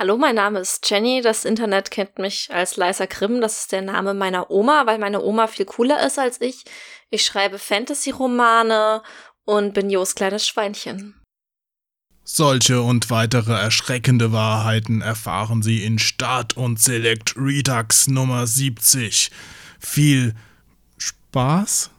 Hallo, mein Name ist Jenny. Das Internet kennt mich als Leiser Grimm. Das ist der Name meiner Oma, weil meine Oma viel cooler ist als ich. Ich schreibe Fantasy-Romane und bin Jos kleines Schweinchen. Solche und weitere erschreckende Wahrheiten erfahren Sie in Start und Select Redux Nummer 70. Viel Spaß?